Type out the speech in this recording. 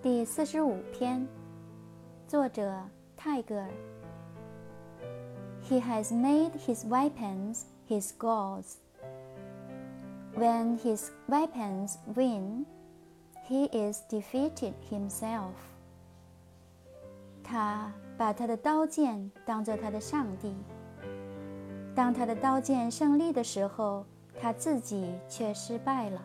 第四十五篇，作者泰戈尔。He has made his weapons his gods. When his weapons win, he is defeated himself. 他把他的刀剑当做他的上帝。当他的刀剑胜利的时候，他自己却失败了。